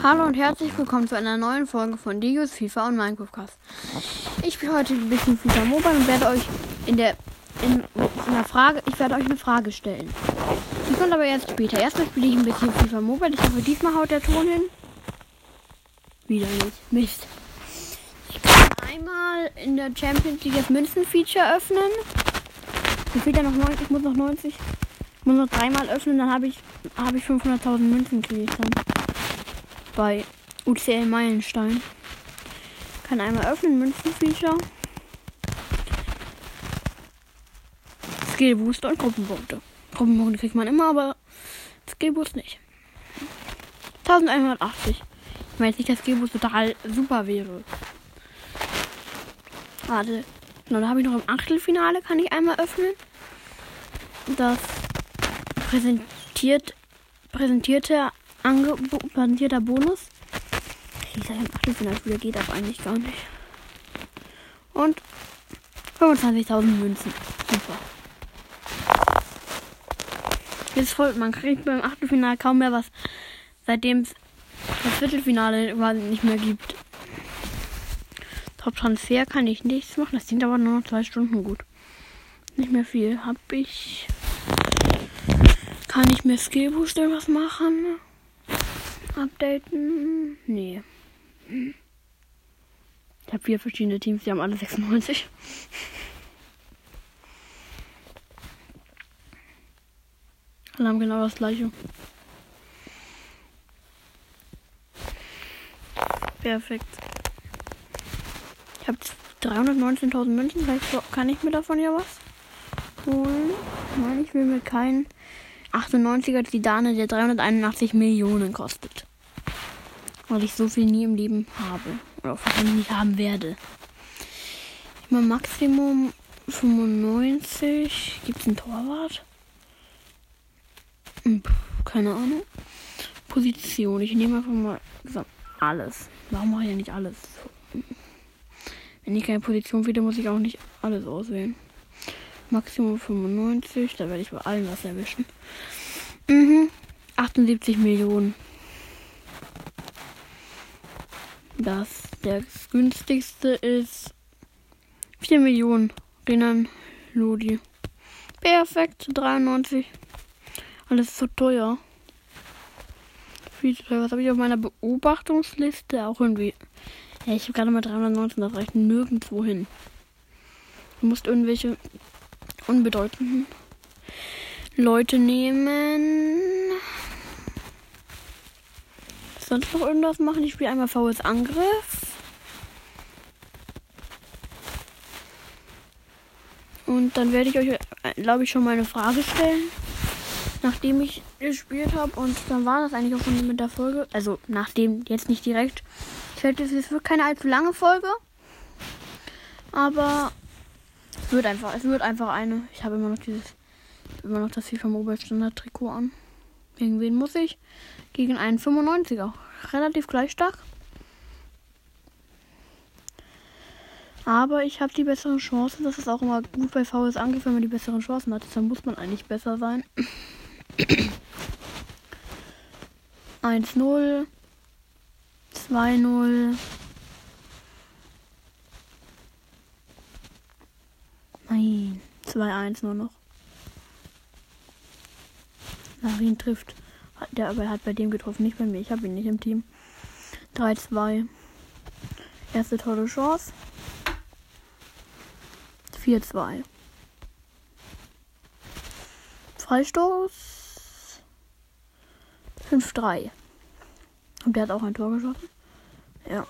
Hallo und herzlich willkommen zu einer neuen Folge von Dios FIFA und Minecraft Cast. Ich spiele heute ein bisschen FIFA Mobile und werde euch in der in, in der Frage, ich werde euch eine Frage stellen. Die kommt aber erst später. Erstmal spiele ich ein bisschen FIFA Mobile. Ich hoffe, diesmal haut der Ton hin. Wieder nicht. Mist. Ich kann einmal in der Champions League das Münzen-Feature öffnen. Mir fehlt ja noch 90. Ich muss noch 90. Ich muss noch dreimal öffnen, dann habe ich, habe ich 500.000 Münzen kriege ich dann bei UCL Meilenstein. Kann einmal öffnen, Münzen-Feature. Skill Booster und Gruppenpunkte. Gruppenpunkte kriegt man immer, aber Skill Boost nicht. 1180. Ich meine jetzt nicht, dass Skill Boost total super wäre. Warte. Genau, da habe ich noch im Achtelfinale, kann ich einmal öffnen. Das präsentiert, präsentierte Angebo präsentierter Bonus. Ich sage im Achtelfinale wieder geht aber eigentlich gar nicht. Und 25.000 Münzen. Super. Jetzt folgt man kriegt beim Achtelfinale kaum mehr was, seitdem es das Viertelfinale quasi nicht mehr gibt. Top Transfer kann ich nichts machen. Das sind aber nur noch zwei Stunden gut. Nicht mehr viel. Hab ich. Kann ich mir Skill Boost irgendwas machen? Updaten? Nee. Ich habe vier verschiedene Teams, die haben alle 96. Alle haben genau das gleiche. Perfekt. Ich habe 319.000 Münzen. Vielleicht kann ich mir davon ja was holen. Nein, ich will mir keinen 98er Zidane, der 381 Millionen kostet. Weil ich so viel nie im Leben habe. Oder nicht haben werde. Ich mal Maximum 95. Gibt es einen Torwart? Hm, keine Ahnung. Position. Ich nehme einfach mal alles. Warum mache ich ja nicht alles? Wenn ich keine Position finde, muss ich auch nicht alles auswählen. Maximum 95. Da werde ich bei allen was erwischen. Mhm. 78 Millionen. Das der günstigste ist 4 Millionen. Renan Lodi. Perfekt. 93. Alles zu teuer. Viel zu teuer. Was habe ich auf meiner Beobachtungsliste? Auch irgendwie. Ja, ich habe gerade mal 319. Das reicht nirgendwo hin. Du musst irgendwelche unbedeutenden Leute nehmen. Sonst noch irgendwas machen? Ich spiele einmal VS Angriff. Und dann werde ich euch, glaube ich, schon mal eine Frage stellen, nachdem ich gespielt habe. Und dann war das eigentlich auch schon mit der Folge. Also nachdem, jetzt nicht direkt. Ich werde, es wird keine allzu lange Folge. Aber es wird einfach, es wird einfach eine. Ich habe immer noch dieses, immer noch das FIFA Mobile Standard Trikot an. Gegen wen muss ich? Gegen einen 95er. Relativ gleich stark. Aber ich habe die besseren Chancen. Das ist auch immer gut bei VS Angriff, wenn man die besseren Chancen hat. Dann muss man eigentlich besser sein. 1-0. 2-0. Nein. 2-1 nur noch. Larin trifft. Der aber hat bei dem getroffen, nicht bei mir. Ich habe ihn nicht im Team. 3-2. Erste tolle Chance. 4-2. Freistoß. 5-3. Und der hat auch ein Tor geschossen. Ja.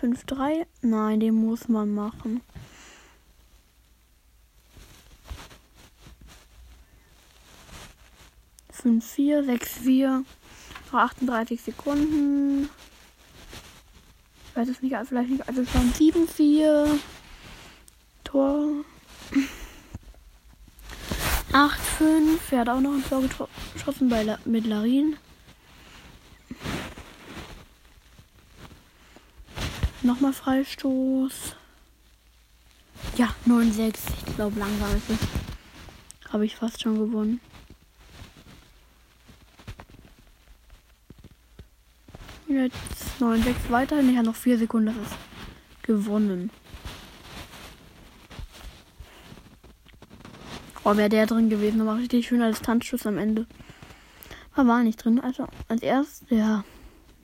5-3. Nein, den muss man machen. Fünf, vier, sechs, vier, 38 Sekunden. Ich weiß es nicht, vielleicht nicht, also schon 7, 4. Tor. 8, 5. Er hat auch noch ein Tor geschossen bei La mit Larin. Nochmal Freistoß. Ja, 9, 6. Ich glaube, langsam ist es. Habe ich fast schon gewonnen. Jetzt 9, 6 weiter. Ich habe noch 4 Sekunden. Das ist gewonnen. Oh, wäre der drin gewesen. Dann ich richtig als Tanzschuss am Ende. Aber war nicht drin. Also als erstes, ja.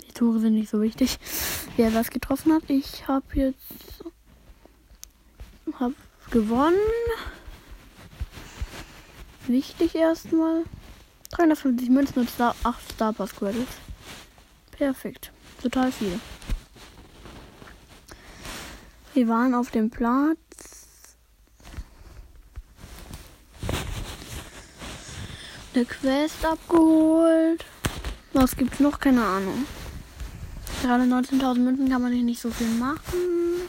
Die Tore sind nicht so wichtig. Wer was getroffen hat. Ich habe jetzt hab gewonnen. Wichtig erstmal. 350 Münzen und 8 Star Pass Credits. Perfekt. Total viel. Wir waren auf dem Platz. Eine Quest abgeholt. Was gibt's noch? Keine Ahnung. Gerade 19.000 Münzen kann man nicht so viel machen.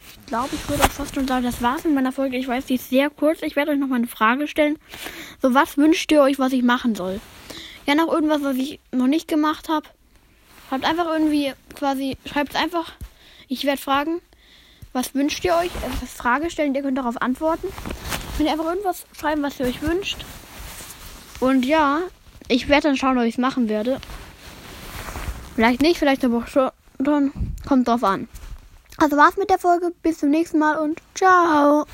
Ich glaube, ich würde auch fast schon sagen, das war's mit meiner Folge. Ich weiß, die ist sehr kurz. Ich werde euch noch mal eine Frage stellen. So, was wünscht ihr euch, was ich machen soll? Ja, noch irgendwas, was ich noch nicht gemacht habe. Schreibt einfach irgendwie quasi, schreibt einfach. Ich werde fragen, was wünscht ihr euch? Also das Frage stellen, ihr könnt darauf antworten. Wenn ihr einfach irgendwas schreiben, was ihr euch wünscht. Und ja, ich werde dann schauen, ob ich es machen werde. Vielleicht nicht, vielleicht aber auch schon. Kommt drauf an. Also war's mit der Folge. Bis zum nächsten Mal und ciao.